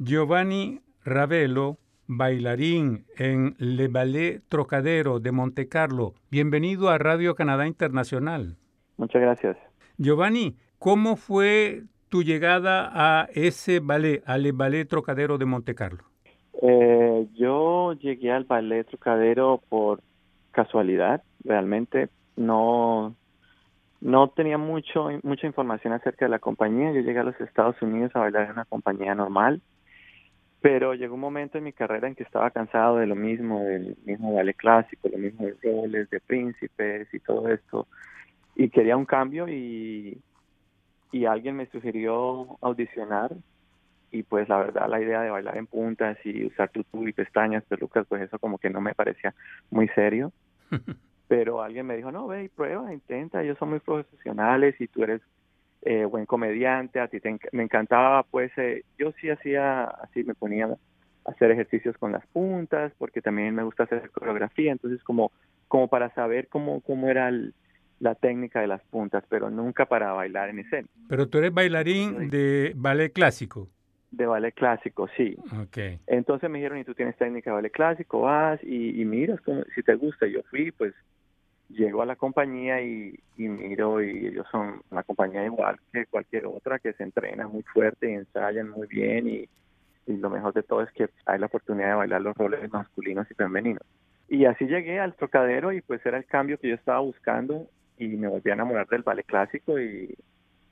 Giovanni Ravelo, bailarín en Le Ballet Trocadero de Montecarlo. Bienvenido a Radio Canadá Internacional. Muchas gracias. Giovanni, ¿cómo fue tu llegada a ese ballet, al Ballet Trocadero de Montecarlo? Eh, yo llegué al Ballet Trocadero por casualidad, realmente no no tenía mucho mucha información acerca de la compañía. Yo llegué a los Estados Unidos a bailar en una compañía normal, pero llegó un momento en mi carrera en que estaba cansado de lo mismo, del mismo ballet clásico, lo mismo de roles de príncipes y todo esto, y quería un cambio y y alguien me sugirió audicionar y pues la verdad la idea de bailar en puntas y usar tutú y pestañas, pelucas, pues eso como que no me parecía muy serio. Pero alguien me dijo, no, ve y prueba, intenta, ellos son muy profesionales y tú eres eh, buen comediante, a ti te me encantaba, pues eh, yo sí hacía, así me ponía a hacer ejercicios con las puntas, porque también me gusta hacer coreografía, entonces como, como para saber cómo, cómo era el, la técnica de las puntas, pero nunca para bailar en escena. Pero tú eres bailarín de ballet clásico. De ballet clásico, sí. Okay. Entonces me dijeron, ¿y tú tienes técnica de ballet clásico? Vas y, y miras si te gusta. Yo fui, pues llego a la compañía y, miro y ellos son una compañía igual que cualquier otra que se entrena muy fuerte y ensayan muy bien y, y lo mejor de todo es que hay la oportunidad de bailar los roles masculinos y femeninos. Y así llegué al trocadero y pues era el cambio que yo estaba buscando y me volví a enamorar del ballet clásico y,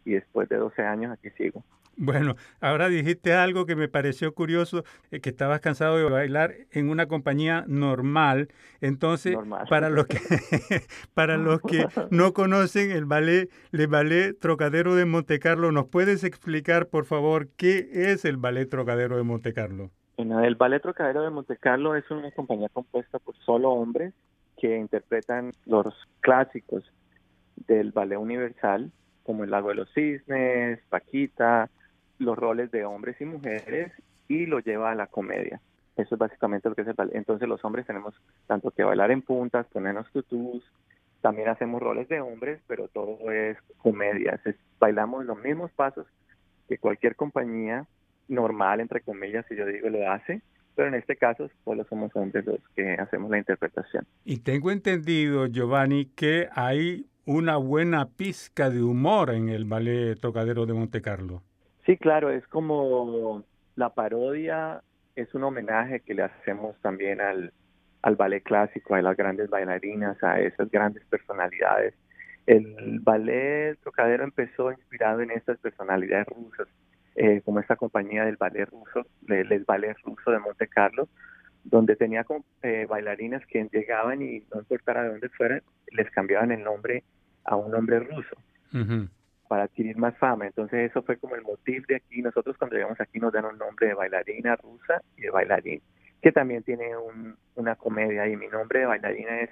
y después de 12 años aquí sigo. Bueno, ahora dijiste algo que me pareció curioso, eh, que estabas cansado de bailar en una compañía normal. Entonces, Normal. para los que para los que no conocen el ballet, el ballet Trocadero de Montecarlo, ¿nos puedes explicar, por favor, qué es el ballet Trocadero de Montecarlo? Bueno, el ballet Trocadero de Montecarlo es una compañía compuesta por solo hombres que interpretan los clásicos del ballet universal, como el Lago de los Cisnes, Paquita, los roles de hombres y mujeres, y lo lleva a la comedia. Eso es básicamente lo que es el ballet. Entonces los hombres tenemos tanto que bailar en puntas, ponernos tutús, también hacemos roles de hombres, pero todo es comedia. Es, bailamos los mismos pasos que cualquier compañía normal, entre comillas, si yo digo, lo hace, pero en este caso solo somos hombres los que hacemos la interpretación. Y tengo entendido, Giovanni, que hay una buena pizca de humor en el ballet Trocadero de Monte Carlo. Sí, claro, es como la parodia, es un homenaje que le hacemos también al, al ballet clásico, a las grandes bailarinas, a esas grandes personalidades. El ballet Trocadero empezó inspirado en estas personalidades rusas, eh, como esta compañía del ballet ruso, del, del ballet ruso de Monte Carlo, donde tenía eh, bailarinas que llegaban y no importara de dónde fueran, les cambiaban el nombre a un nombre ruso Uh -huh. para adquirir más fama. Entonces eso fue como el motivo de aquí. Nosotros cuando llegamos aquí nos dan un nombre de bailarina rusa y de bailarín, que también tiene un, una comedia y mi nombre de bailarina es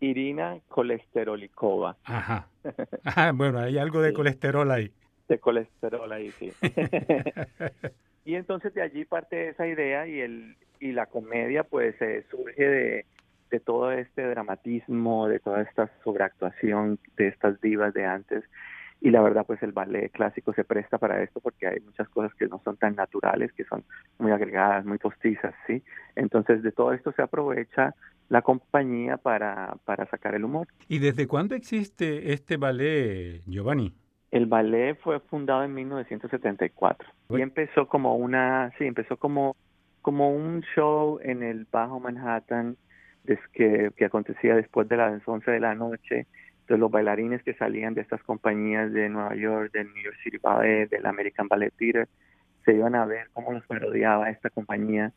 Irina Kolesterolikova. Ajá. Ah, bueno, hay algo de Sí. colesterol ahí. De colesterol ahí, sí. y entonces de allí parte esa idea y el y la comedia pues eh, surge de, de todo este dramatismo, de toda esta sobreactuación de estas divas de antes. Y la verdad pues el ballet clásico se presta para esto porque hay muchas cosas que no son tan naturales, que son muy agregadas, muy postizas, ¿sí? Entonces de todo esto se aprovecha la compañía para, para sacar el humor. ¿Y desde cuándo existe este ballet, Giovanni? El ballet fue fundado en 1974 y empezó como una, sí, empezó como, como un show en el Bajo Manhattan que, que acontecía después de las 11 de la noche. Entonces los bailarines que salían de estas compañías de Nueva York, del New York City Ballet, del American Ballet Theater, se iban a ver cómo los parodiaba esta compañía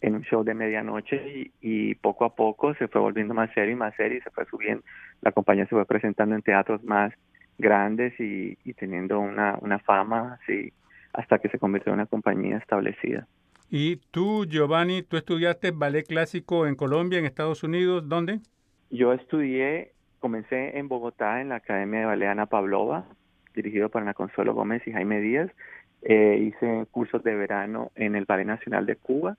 en un show de medianoche y, y poco a poco se fue volviendo más serio y más serio y se fue subiendo. La compañía se fue presentando en teatros más grandes y, y teniendo una, una fama así hasta que se convirtió en una compañía establecida. Y tú, Giovanni, tú estudiaste ballet clásico en Colombia, en Estados Unidos, ¿dónde? Yo estudié, comencé en Bogotá en la Academia de Ballet Ana Pavlova, dirigido por Ana Consuelo Gómez y Jaime Díaz. Eh, hice cursos de verano en el Ballet Nacional de Cuba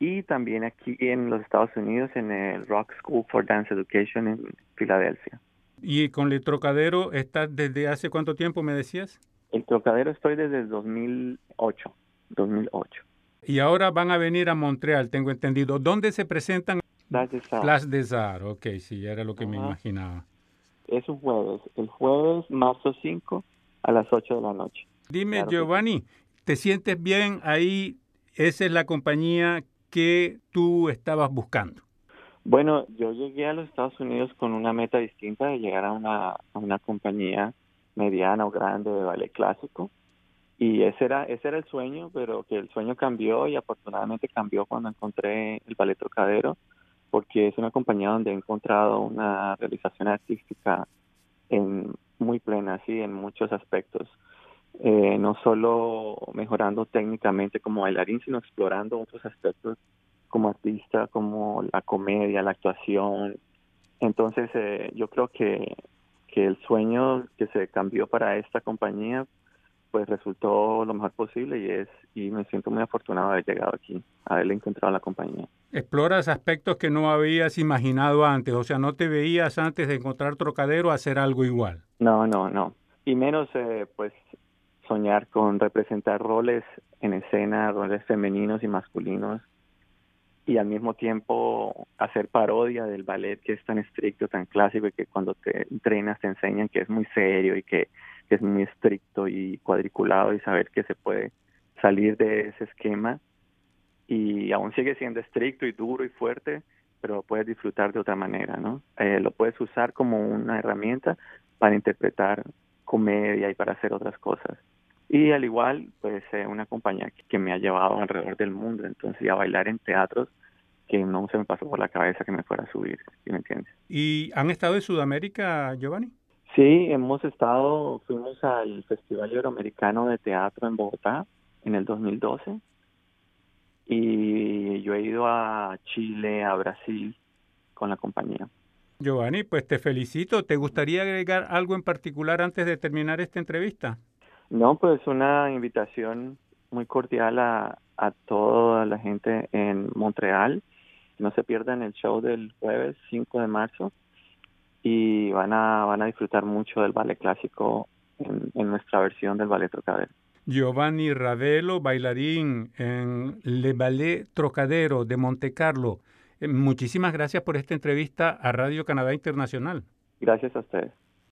y también aquí en los Estados Unidos en el Rock School for Dance Education en Filadelfia. ¿Y con el Trocadero estás desde hace cuánto tiempo, me decías? El Trocadero estoy desde el 2008, 2008. Y ahora van a venir a Montreal, tengo entendido. ¿Dónde se presentan? Place des Arts. ok, sí, era lo que me imaginaba. Es un jueves, el jueves marzo 5 a las 8 de la noche. Dime, Giovanni, ¿te sientes bien ahí? ¿Esa es la compañía que tú estabas buscando? Bueno, yo llegué a los Estados Unidos con una meta distinta de llegar a una, a una compañía mediana o grande de ballet clásico y ese era ese era el sueño pero que el sueño cambió y afortunadamente cambió cuando encontré el ballet trocadero porque es una compañía donde he encontrado una realización artística en muy plena sí en muchos aspectos. Eh, no solo mejorando técnicamente como bailarín sino explorando otros aspectos como artista como la comedia la actuación. Entonces eh, yo creo que que el sueño que se cambió para esta compañía pues resultó lo mejor posible y es y me siento muy afortunado de haber llegado aquí, haberle encontrado la compañía. Exploras aspectos que no habías imaginado antes, o sea, no te veías antes de encontrar Trocadero hacer algo igual. No, no, no. Y menos eh, pues soñar con representar roles en escena, roles femeninos y masculinos y al mismo tiempo hacer parodia del ballet que es tan estricto, tan clásico y que cuando te entrenas te enseñan que es muy serio y que, es muy estricto y cuadriculado y saber que se puede salir de ese esquema y aún sigue siendo estricto y duro y fuerte, pero lo puedes disfrutar de otra manera, ¿no? Eh, lo puedes usar como una herramienta para interpretar comedia y para hacer otras cosas. Y al igual, pues eh, una compañía que, me ha llevado alrededor del mundo, entonces a bailar en teatros que no se me pasó por la cabeza que me fuera a subir, ¿sí me entiendes? ¿Y han estado en Sudamérica, Giovanni? Sí, hemos estado, fuimos al Festival Iberoamericano de Teatro en Bogotá en el 2012 y yo he ido a Chile, a Brasil con la compañía. Giovanni, pues te felicito. ¿Te gustaría agregar algo en particular antes de terminar esta entrevista? No, pues una invitación muy cordial a, a toda la gente en Montreal. No se pierdan el show del jueves 5 de marzo y van a, van a disfrutar mucho del ballet clásico en, en nuestra versión del ballet Trocadero. Giovanni Ravelo, bailarín en Le Ballet Trocadero de Monte Carlo. Eh, muchísimas gracias por esta entrevista a Radio Canadá Internacional. Gracias a ustedes.